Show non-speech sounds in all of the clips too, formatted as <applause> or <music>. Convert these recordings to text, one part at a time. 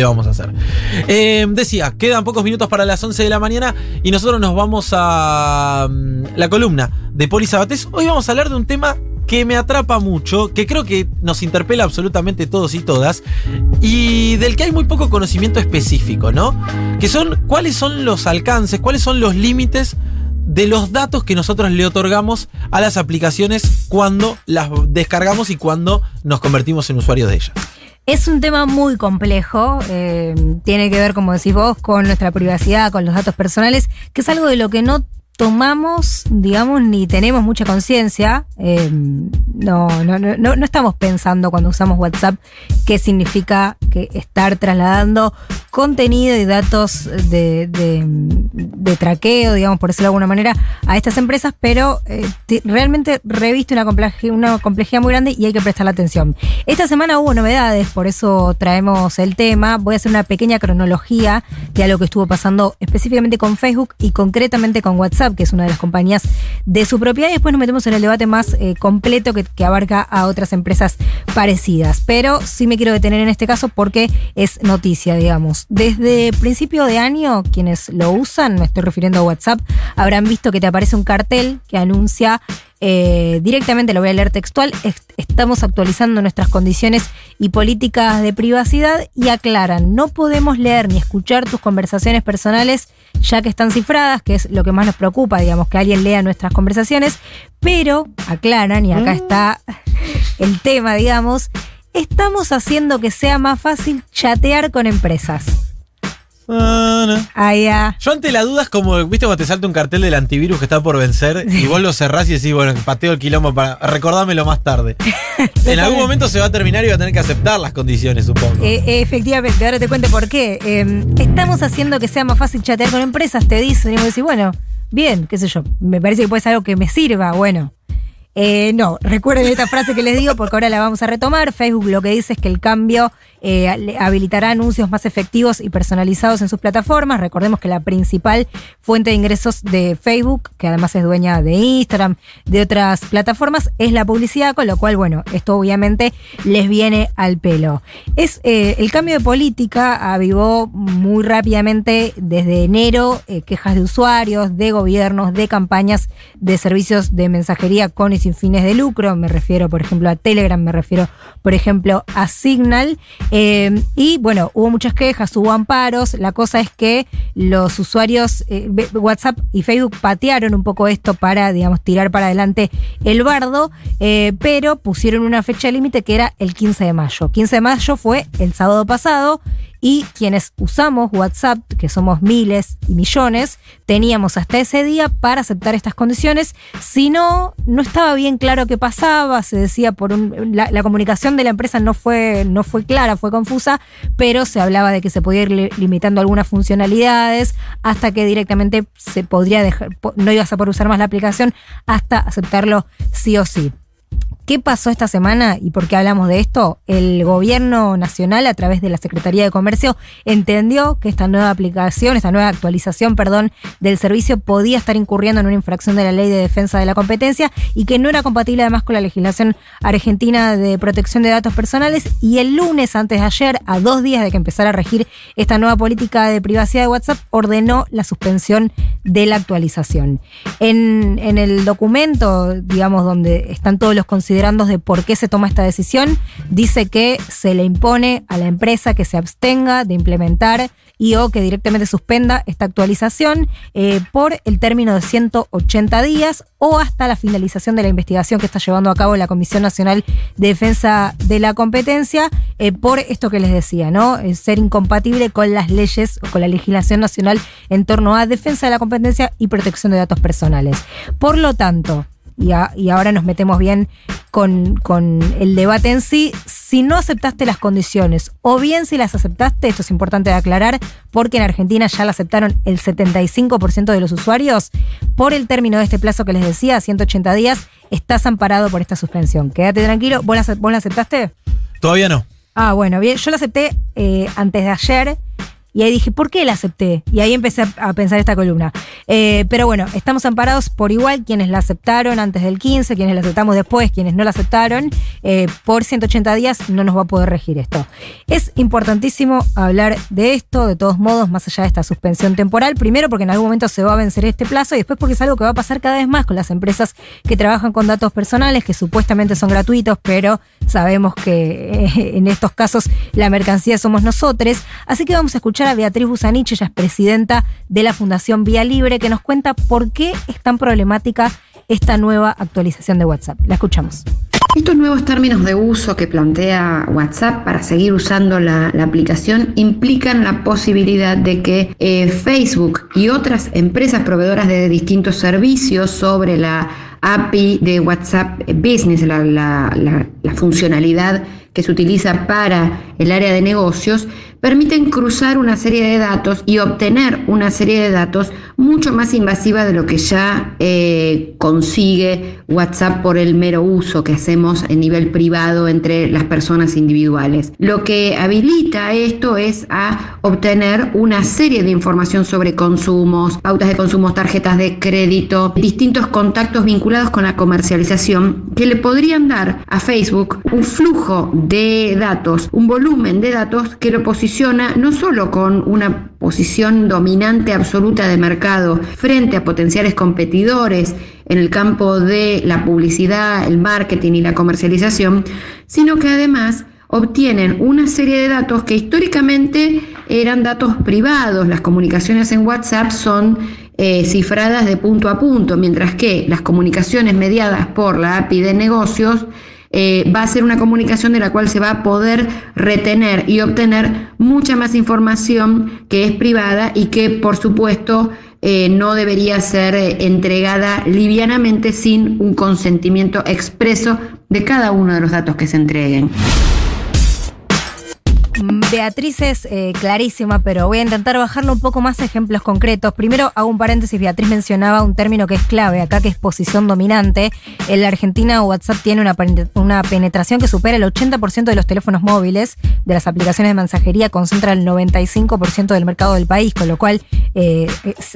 ¿Qué vamos a hacer? Eh, decía, quedan pocos minutos para las 11 de la mañana y nosotros nos vamos a mm, la columna de Poli Sabatés. Hoy vamos a hablar de un tema que me atrapa mucho, que creo que nos interpela absolutamente todos y todas, y del que hay muy poco conocimiento específico, ¿no? Que son cuáles son los alcances, cuáles son los límites de los datos que nosotros le otorgamos a las aplicaciones cuando las descargamos y cuando nos convertimos en usuarios de ellas. Es un tema muy complejo, eh, tiene que ver, como decís vos, con nuestra privacidad, con los datos personales, que es algo de lo que no tomamos, digamos, ni tenemos mucha conciencia. Eh, no, no, no, no estamos pensando cuando usamos WhatsApp qué significa que estar trasladando contenido y datos de, de, traqueo, digamos, por decirlo de alguna manera, a estas empresas, pero eh, realmente reviste una, una complejidad muy grande y hay que prestarle atención. Esta semana hubo novedades, por eso traemos el tema. Voy a hacer una pequeña cronología de algo que estuvo pasando específicamente con Facebook y concretamente con WhatsApp que es una de las compañías de su propiedad, y después nos metemos en el debate más eh, completo que, abarca a otras empresas parecidas. Pero sí me quiero detener en este caso porque es noticia, digamos. Desde principio de año, quienes lo usan, me estoy refiriendo a WhatsApp, habrán visto que te aparece un cartel que anuncia eh, directamente lo voy a leer textual, estamos actualizando nuestras condiciones y políticas de privacidad y aclaran, no podemos leer ni escuchar tus conversaciones personales ya que están cifradas, que es lo que más nos preocupa, digamos, que alguien lea nuestras conversaciones, pero aclaran, y acá mm. está <laughs> el tema, digamos, estamos haciendo que sea más fácil chatear con empresas. Ah, ya. Yo ante la duda es como, viste, cuando te salta un cartel del antivirus que está por vencer y vos lo cerrás y decís, bueno, pateo el quilombo para recordámelo más tarde. <laughs> en algún momento se va a terminar y va a tener que aceptar las condiciones, supongo. Eh, efectivamente, ahora te cuento por qué. Em, estamos haciendo que sea más fácil chatear con empresas, te dicen, y vos decís, bueno, bien, qué sé yo, me parece que puede ser algo que me sirva, bueno. Eh, no, recuerden esta frase que les digo porque ahora la vamos a retomar. Facebook lo que dice es que el cambio eh, habilitará anuncios más efectivos y personalizados en sus plataformas. Recordemos que la principal fuente de ingresos de Facebook, que además es dueña de Instagram, de otras plataformas, es la publicidad, con lo cual, bueno, esto obviamente les viene al pelo. Es eh, el cambio de política avivó muy rápidamente desde enero quejas de usuarios, de gobiernos, de campañas de servicios de mensajería con y sin fines de lucro, me refiero por ejemplo a Telegram, me refiero por ejemplo a Signal, eh, y bueno, hubo muchas quejas, hubo amparos, la cosa es que los usuarios, eh, WhatsApp y Facebook patearon un poco esto para, digamos, tirar para adelante el bardo, eh, pero pusieron una fecha límite que era el 15 de mayo. 15 de mayo fue el sábado pasado y quienes usamos WhatsApp, que somos miles y millones, teníamos hasta ese día para aceptar estas condiciones. Si no, no estaba bien claro qué pasaba, se decía por un, la, comunicación de la empresa no fue, no fue clara, fue confusa, pero se hablaba de que se podía ir limitando algunas funcionalidades hasta que directamente se podría dejar, no ibas a poder usar más la aplicación hasta aceptarlo sí o sí. ¿Qué pasó esta semana y por qué hablamos de esto? El gobierno nacional, a través de la Secretaría de Comercio, entendió que esta nueva aplicación, esta nueva actualización, perdón, del servicio podía estar incurriendo en una infracción de la ley de defensa de la competencia y que no era compatible además con la legislación argentina de protección de datos personales. Y el lunes, antes de ayer, a dos días de que empezara a regir esta nueva política de privacidad de WhatsApp, ordenó la suspensión de la actualización. En, el documento, digamos, donde están todos los de por qué se toma esta decisión, dice que se le impone a la empresa que se abstenga de implementar y o que directamente suspenda esta actualización eh, por el término de 180 días o hasta la finalización de la investigación que está llevando a cabo la Comisión Nacional de Defensa de la Competencia eh, por esto que les decía, ¿no? ser incompatible con las leyes o con la legislación nacional en torno a defensa de la competencia y protección de datos personales. Por lo tanto, y, ahora nos metemos bien con, con, el debate en sí, si no aceptaste las condiciones o bien si las aceptaste, esto es importante de aclarar, porque en Argentina ya la aceptaron el 75% de los usuarios, por el término de este plazo que les decía, 180 días, estás amparado por esta suspensión. Quédate tranquilo, ¿vos la, aceptaste? Todavía no. Ah, bueno, bien, yo la acepté eh, antes de ayer Y ahí dije, ¿por qué la acepté? Y ahí empecé a, pensar esta columna. Eh, pero bueno, estamos amparados por igual quienes la aceptaron antes del 15, quienes la aceptamos después, quienes no la aceptaron. Eh, por 180 días no nos va a poder regir esto. Es importantísimo hablar de esto, de todos modos, más allá de esta suspensión temporal. Primero porque en algún momento se va a vencer este plazo y después porque es algo que va a pasar cada vez más con las empresas que trabajan con datos personales, que supuestamente son gratuitos, pero sabemos que eh, en estos casos la mercancía somos nosotros. Así que vamos a escuchar Beatriz Busanich, ella es presidenta de la Fundación Vía Libre, que nos cuenta por qué es tan problemática esta nueva actualización de WhatsApp. La escuchamos. Estos nuevos términos de uso que plantea WhatsApp para seguir usando la, la aplicación implican la posibilidad de que eh, Facebook y otras empresas proveedoras de distintos servicios sobre la API de WhatsApp Business, la, la, la funcionalidad que se utiliza para el área de negocios, permiten cruzar una serie de datos y obtener una serie de datos mucho más invasiva de lo que ya eh, consigue WhatsApp por el mero uso que hacemos en nivel privado entre las personas individuales. Lo que habilita esto es a obtener una serie de información sobre consumos, pautas de consumos, tarjetas de crédito, distintos contactos vinculados con la comercialización que le podrían dar a Facebook un flujo de datos, un volumen de datos que lo posiciona no solo con una posición dominante absoluta de mercado frente a potenciales competidores en el campo de la publicidad, el marketing y la comercialización, sino que además obtienen una serie de datos que históricamente eran datos privados. Las comunicaciones en WhatsApp son eh, cifradas de punto a punto, mientras que las comunicaciones mediadas por la API de negocios eh, va a ser una comunicación de la cual se va a poder retener y obtener mucha más información que es privada y que por supuesto eh, no debería ser eh, entregada livianamente sin un consentimiento expreso de cada uno de los datos que se entreguen. Beatriz es eh, clarísima, pero voy a intentar bajarlo un poco más ejemplos concretos. Primero hago un paréntesis, Beatriz mencionaba un término que es clave acá, que es posición dominante. En la Argentina WhatsApp tiene una, penetración que supera el 80% de los teléfonos móviles, de las aplicaciones de mensajería concentra el 95% del mercado del país, con lo cual eh,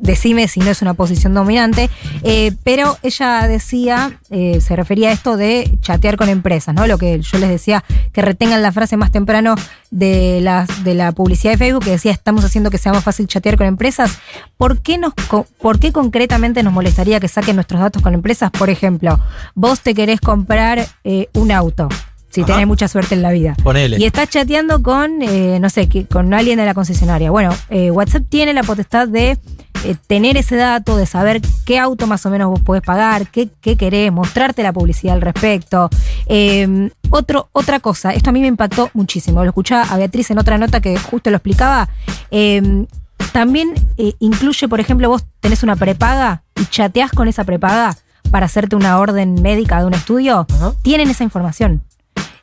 decime si no es una posición dominante. Eh, pero ella decía, se refería a esto de chatear con empresas, ¿no? Lo que yo les decía, que retengan la frase más temprano de la, de la publicidad de Facebook que decía estamos haciendo que sea más fácil chatear con empresas, ¿por qué, nos, ¿por qué concretamente nos molestaría que saquen nuestros datos con empresas? Por ejemplo, vos te querés comprar eh, un auto. Si tenés mucha suerte en la vida. Ponele. Y estás chateando con, eh, no sé, con alguien de la concesionaria. Bueno, eh, WhatsApp tiene la potestad de eh, tener ese dato, de saber qué auto más o menos vos podés pagar, qué, qué querés, mostrarte la publicidad al respecto. Eh, otro, otra cosa, esto a mí me impactó muchísimo. Lo escuchaba a Beatriz en otra nota que justo lo explicaba. Eh, también eh, incluye, por ejemplo, vos tenés una prepaga y chateás con esa prepaga para hacerte una orden médica de un estudio. Tienen esa información.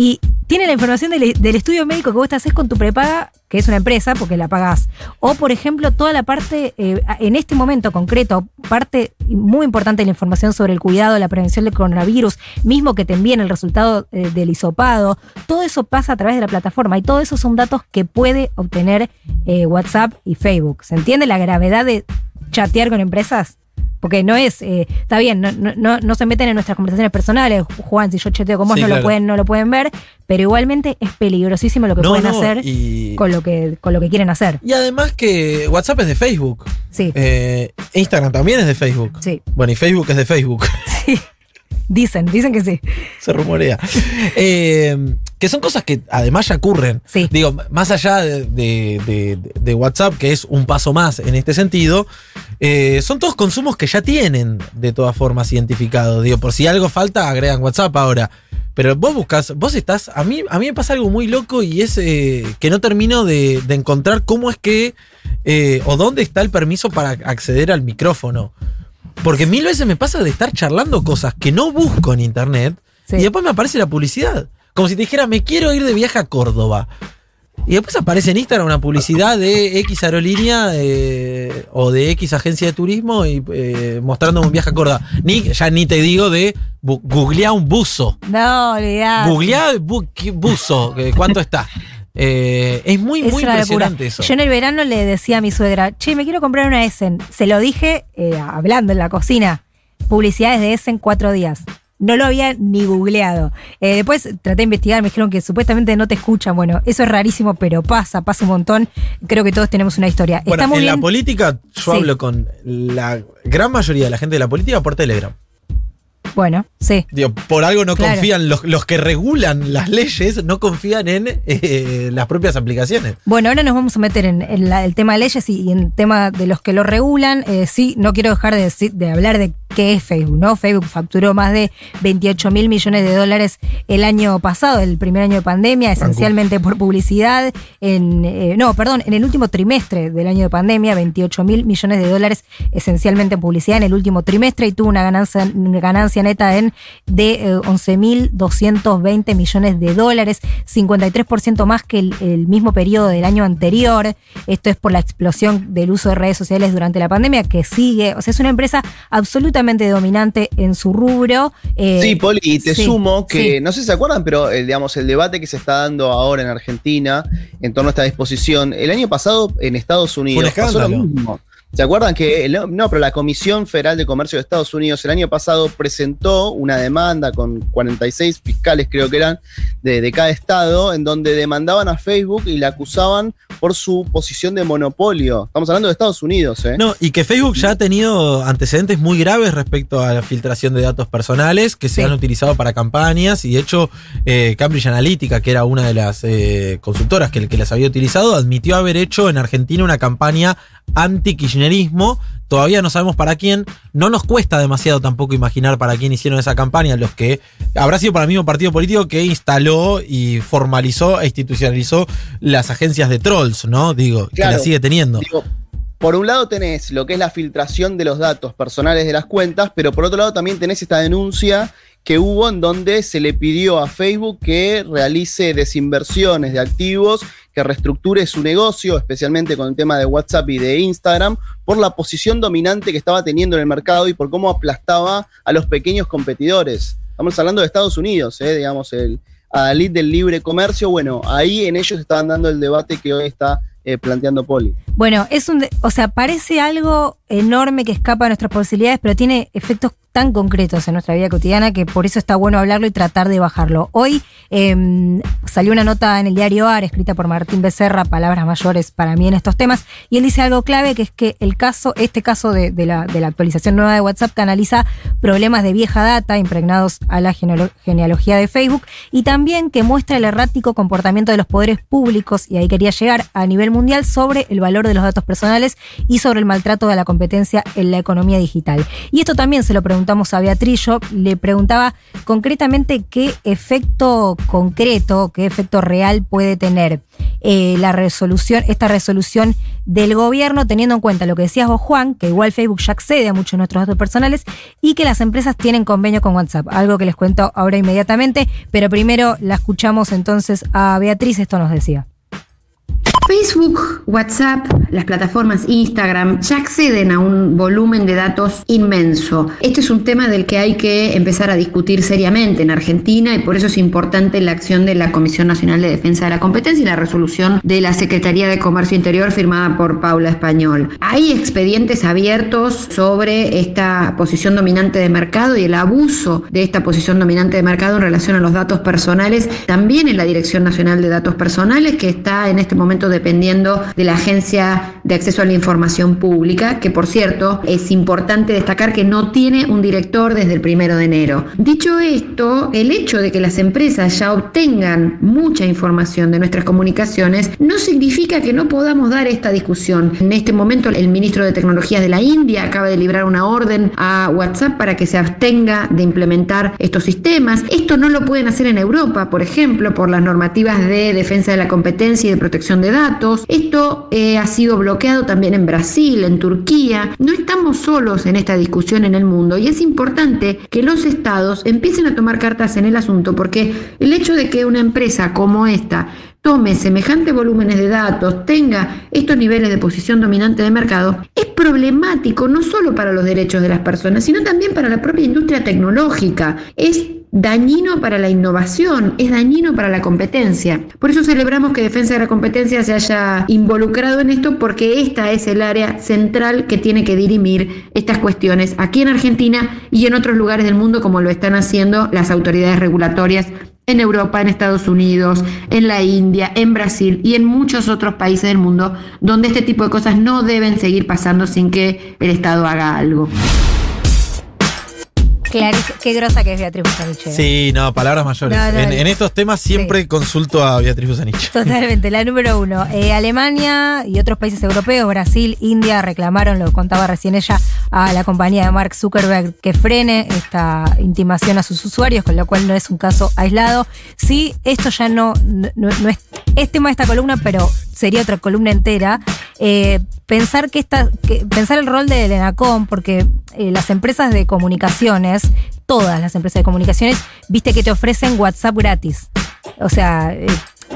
Y tiene la información del, estudio médico que vos te haces con tu prepaga, que es una empresa, porque la pagás. O, por ejemplo, toda la parte, eh, en este momento concreto, parte muy importante de la información sobre el cuidado, la prevención del coronavirus, mismo que te envíen el resultado eh, del hisopado, todo eso pasa a través de la plataforma y todo eso son datos que puede obtener eh, WhatsApp y Facebook. ¿Se entiende la gravedad de chatear con empresas? Porque no es, eh, está bien, no, no, no se meten en nuestras conversaciones personales. Juan, si yo chateo con vos, Sí, no, claro. lo pueden, no lo pueden ver, pero igualmente es peligrosísimo lo que No, pueden hacer y- con lo que, con lo que quieren hacer. Y además que WhatsApp es de Facebook. Sí, Eh, Instagram también es de Facebook. sí, Bueno, y Facebook es de Facebook. <laughs> sí. Dicen, dicen que sí. Se rumorea. Eh, que son cosas que además ya ocurren. Sí. Digo, más allá de, de- de- de WhatsApp, que es un paso más en este sentido, eh, son todos consumos que ya tienen de todas formas identificados. Digo, por si algo falta, agregan WhatsApp ahora. Pero vos buscas, vos estás. A mí, a mí me pasa algo muy loco y es eh, que no termino de, encontrar cómo es que. eh, o dónde está el permiso para acceder al micrófono. Porque mil veces me pasa de estar charlando cosas que no busco en internet Sí. y después me aparece la publicidad. Como si te dijera, me quiero ir de viaje a Córdoba. Y después aparece en Instagram una publicidad de X aerolínea eh, o de X agencia de turismo y eh, mostrando un viaje a Córdoba. Ni, ya ni te digo de googlear un buzo. No, olvidá. Googlear bu- buzo, eh, ¿cuánto está? Eh, es muy, Es muy impresionante eso. Yo en el verano le decía a mi suegra, che, me quiero comprar una Essen. Se lo dije eh, hablando en la cocina. Publicidades de Essen cuatro días. No lo había ni googleado. Eh, después traté de investigar, me dijeron que supuestamente no te escuchan. Bueno, eso es rarísimo, pero pasa, pasa un montón. Creo que todos tenemos una historia. Bueno, en la política, yo Sí. hablo con la gran mayoría de la gente de la política por Telegram. Bueno, sí. Digo, por algo no Claro. confían, los, los que regulan las leyes no confían en eh, las propias aplicaciones. Bueno, ahora nos vamos a meter en, en la- el tema de leyes y, y en tema de los que lo regulan. Eh, sí, no quiero dejar de, decir- de hablar de qué es Facebook, ¿no? Facebook facturó más de 28 mil millones de dólares el año pasado, el primer año de pandemia, esencialmente por publicidad. En, eh, no, perdón, en el último trimestre del año de pandemia, 28 mil millones de dólares esencialmente en publicidad en el último trimestre y tuvo una ganancia, una ganancia neta en de eh, 11.220 millones de dólares, 53% más que el, el mismo periodo del año anterior. Esto es por la explosión del uso de redes sociales durante la pandemia que sigue. O sea, es una empresa absolutamente dominante en su rubro. eh, Sí, Poli, y te sí, sumo que, sí. no sé si se acuerdan, pero eh, digamos, el debate que se está dando ahora en Argentina en torno a esta disposición, el año pasado en Estados Unidos pasó lo mismo. ¿Se acuerdan que, el- no, pero la Comisión Federal de Comercio de Estados Unidos el año pasado presentó una demanda con 46 fiscales, creo que eran, de, de cada estado, en donde demandaban a Facebook y la acusaban por su posición de monopolio? Estamos hablando de Estados Unidos, ¿eh? No, y que Facebook ya ha tenido antecedentes muy graves respecto a la filtración de datos personales que se Sí. han utilizado para campañas y de hecho eh, Cambridge Analytica, que era una de las eh, consultoras que, que las había utilizado, admitió haber hecho en Argentina una campaña anti-kirchnerismo. Todavía no sabemos para quién. No nos cuesta demasiado tampoco imaginar para quién hicieron esa campaña. Los que habrá sido para el mismo partido político que instaló y formalizó e institucionalizó las agencias de trolls, ¿no? Digo, que la sigue teniendo. Digo, por un lado tenés lo que es la filtración de los datos personales de las cuentas, pero por otro lado también tenés esta denuncia que hubo en donde se le pidió a Facebook que realice desinversiones de activos, que reestructure su negocio, especialmente con el tema de WhatsApp y de Instagram, por la posición dominante que estaba teniendo en el mercado y por cómo aplastaba a los pequeños competidores. Estamos hablando de Estados Unidos, ¿eh? digamos, el adalid del libre comercio. Bueno, ahí en ellos estaban dando el debate que hoy está eh, planteando Poli. Bueno, es un, o sea, parece algo enorme que escapa de nuestras posibilidades, pero tiene efectos tan concretos en nuestra vida cotidiana que por eso está bueno hablarlo y tratar de bajarlo. Hoy eh, salió una nota en el diario AR escrita por Martín Becerra, palabras mayores para mí en estos temas, y él dice algo clave que es que el caso, este caso de, la, actualización nueva de WhatsApp canaliza problemas de vieja data impregnados a la genealo- genealogía de Facebook y también que muestra el errático comportamiento de los poderes públicos, y ahí quería llegar a nivel mundial, sobre el valor de los datos personales y sobre el maltrato de la competencia en la economía digital. Y esto también se lo preguntamos a Beatriz, yo le preguntaba concretamente qué efecto concreto, qué efecto real puede tener eh, la resolución, esta resolución del gobierno, teniendo en cuenta lo que decías vos, Juan, que igual Facebook ya accede a muchos de nuestros datos personales y que las empresas tienen convenio con WhatsApp, algo que les cuento ahora inmediatamente, pero primero la escuchamos entonces a Beatriz, esto nos decía. Facebook, WhatsApp, las plataformas Instagram ya acceden a un volumen de datos inmenso. Este es un tema del que hay que empezar a discutir seriamente en Argentina y por eso es importante la acción de la Comisión Nacional de Defensa de la Competencia y la resolución de la Secretaría de Comercio Interior firmada por Paula Español. Hay expedientes abiertos sobre esta posición dominante de mercado y el abuso de esta posición dominante de mercado en relación a los datos personales, también en la Dirección Nacional de Datos Personales, que está en este momento dependiendo de la Agencia de Acceso a la Información Pública, que por cierto es importante destacar que no tiene un director desde el primero de enero. Dicho esto, el hecho de que las empresas ya obtengan mucha información de nuestras comunicaciones no significa que no podamos dar esta discusión. En este momento el ministro de Tecnologías de la India acaba de librar una orden a WhatsApp para que se abstenga de implementar estos sistemas. Esto no lo pueden hacer en Europa, por ejemplo, por las normativas de defensa de la competencia y de protección de datos. Esto eh, ha sido bloqueado también en Brasil, en Turquía. No estamos solos en esta discusión en el mundo y es importante que los estados empiecen a tomar cartas en el asunto porque el hecho de que una empresa como esta tome semejantes volúmenes de datos, tenga estos niveles de posición dominante de mercado, es problemático no solo para los derechos de las personas, sino también para la propia industria tecnológica. Es dañino para la innovación, es dañino para la competencia. Por eso celebramos que Defensa de la Competencia se haya involucrado en esto porque esta es el área central que tiene que dirimir estas cuestiones aquí en Argentina y en otros lugares del mundo como lo están haciendo las autoridades regulatorias en Europa, en Estados Unidos, en la India, en Brasil y en muchos otros países del mundo donde este tipo de cosas no deben seguir pasando sin que el Estado haga algo. Clarice, qué grosa que es Beatriz Busanich. eh. Sí, no, palabras mayores. No, no, en, no. en estos temas siempre consulto a Beatriz Busanich. <laughs> Totalmente, la número uno. Eh, Alemania y otros países europeos, Brasil, India, reclamaron, lo contaba recién ella, a la compañía de Mark Zuckerberg que frene esta intimación a sus usuarios, con lo cual no es un caso aislado. Sí, esto ya no, no, no es, es tema de esta columna, pero sería otra columna entera. Eh, pensar que esta, que, pensar el rol de Elenacom, porque eh, las empresas de comunicaciones, todas las empresas de comunicaciones, viste que te ofrecen WhatsApp gratis. O sea, eh,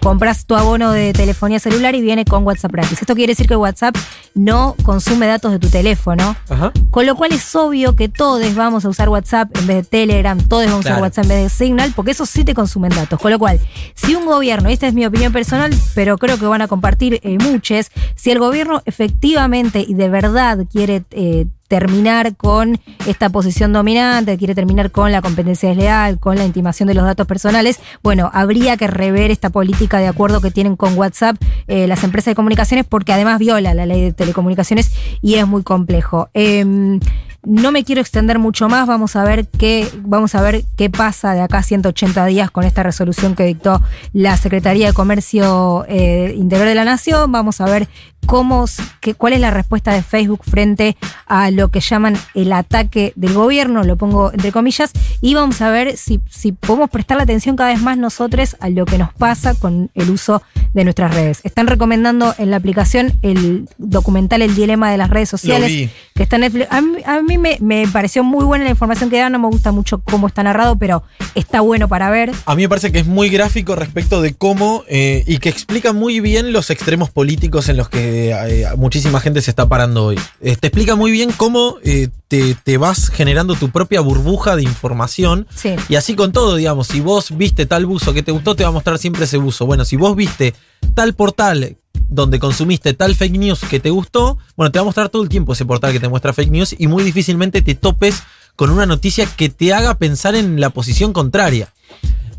compras tu abono de telefonía celular y viene con WhatsApp gratis. Esto quiere decir que WhatsApp no consume datos de tu teléfono. Ajá. Con lo cual es obvio que todos vamos a usar WhatsApp en vez de Telegram, todos vamos a usar WhatsApp en vez de Signal, porque esos sí te consumen datos. Con lo cual, si un gobierno, y esta es mi opinión personal, pero creo que van a compartir eh, muchos, si el gobierno efectivamente y de verdad quiere eh, terminar con esta posición dominante, quiere terminar con la competencia desleal, con la intimación de los datos personales, bueno, habría que rever esta política de acuerdo que tienen con WhatsApp eh, las empresas de comunicaciones, porque además viola la ley de telecomunicaciones y es muy complejo. Em, no me quiero extender mucho más, vamos a ver qué, vamos a ver qué pasa de acá a 180 días con esta resolución que dictó la Secretaría de Comercio eh, Interior de la Nación, vamos a ver cómo, qué- cuál es la respuesta de Facebook frente a lo que llaman el ataque del gobierno, lo pongo entre comillas, y vamos a ver si, si podemos prestar la atención cada vez más nosotros a lo que nos pasa con el uso de nuestras redes. Están recomendando en la aplicación el documental El Dilema de las redes sociales que está en Netflix. A mí, a mí me, me pareció muy buena la información que da, no me gusta mucho cómo está narrado, pero está bueno para ver. A mí me parece que es muy gráfico respecto de cómo eh, y que explica muy bien los extremos políticos en los que eh, muchísima gente se está parando hoy. Eh, te explica muy bien cómo te, te vas generando tu propia burbuja de información Sí. y así con todo, digamos, si vos viste tal buzo que te gustó, te va a mostrar siempre ese buzo. Bueno, si vos viste tal portal donde consumiste tal fake news que te gustó, bueno, te va a mostrar todo el tiempo ese portal que te muestra fake news y muy difícilmente te topes con una noticia que te haga pensar en la posición contraria.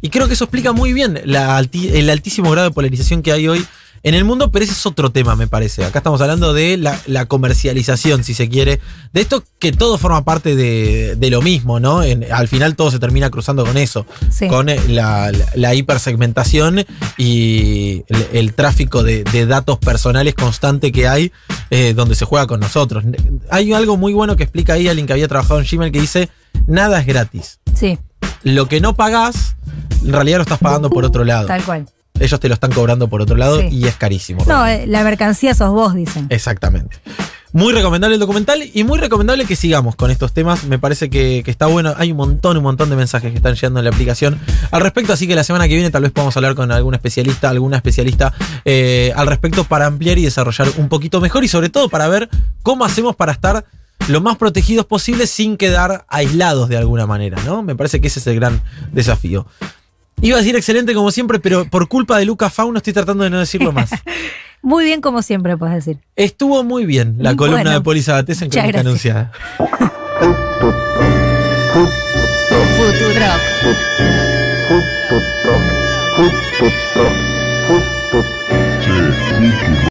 Y creo que eso explica muy bien el altísimo grado de polarización que hay hoy en el mundo, pero ese es otro tema, me parece. Acá estamos hablando de la, la comercialización, si se quiere, de esto que todo forma parte de, de lo mismo, ¿no? En- al final todo se termina cruzando con eso, Sí. con eh, la, la- la hipersegmentación y el, el tráfico de, de datos personales constante que hay, eh, donde se juega con nosotros. Hay algo muy bueno que explica ahí alguien que había trabajado en Gmail que dice, nada es gratis Sí, lo que no pagás, en realidad lo estás pagando por otro lado. tal cual. Ellos te lo están cobrando por otro lado Sí. y es carísimo. No, eh, la mercancía sos vos, dicen. Exactamente. Muy recomendable el documental y muy recomendable que sigamos con estos temas. Me parece que, que está bueno. Hay un montón, un montón de mensajes que están llegando en la aplicación al respecto. Así que la semana que viene tal vez podamos hablar con algún especialista, alguna especialista eh, al respecto para ampliar y desarrollar un poquito mejor y sobre todo para ver cómo hacemos para estar lo más protegidos posible sin quedar aislados de alguna manera, ¿no? Me parece que ese es el gran desafío. Iba a decir excelente como siempre, pero por culpa de Luca Fauno estoy tratando de no decirlo más. <laughs> Muy bien, como siempre, puedes decir. Estuvo muy bien la columna Bueno, de Poli Sabatés en Crónica. Anunciada. Futurock.